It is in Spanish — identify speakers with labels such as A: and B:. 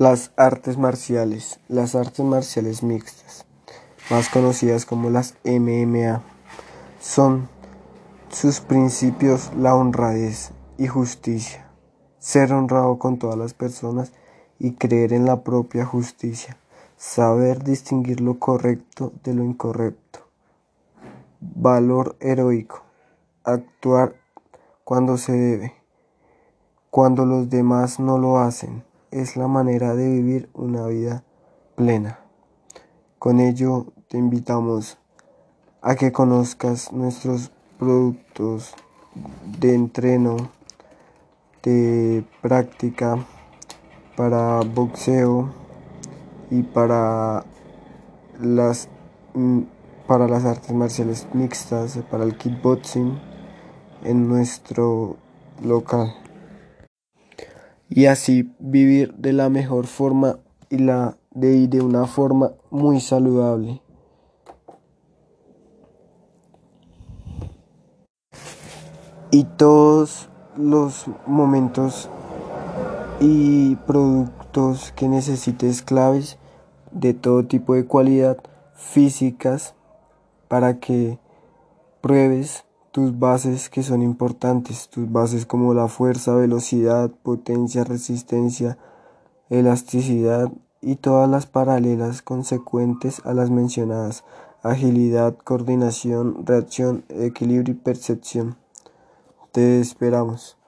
A: Las artes marciales. Las artes marciales mixtas, más conocidas como las MMA, son sus principios la honradez y justicia, ser honrado con todas las personas y creer en la propia justicia, saber distinguir lo correcto de lo incorrecto, valor heroico, actuar cuando se debe, cuando los demás no lo hacen es la manera de vivir una vida plena. Con ello te invitamos a que conozcas nuestros productos de entreno, de práctica para boxeo y para las mm, para las artes marciales mixtas, para el kickboxing en nuestro local y así vivir de la mejor forma y la de, de una forma muy saludable. Y todos los momentos y productos que necesites claves de todo tipo de cualidad físicas para que pruebes tus bases que son importantes, tus bases como la fuerza, velocidad, potencia, resistencia, elasticidad y todas las paralelas consecuentes a las mencionadas, agilidad, coordinación, reacción, equilibrio y percepción. Te esperamos.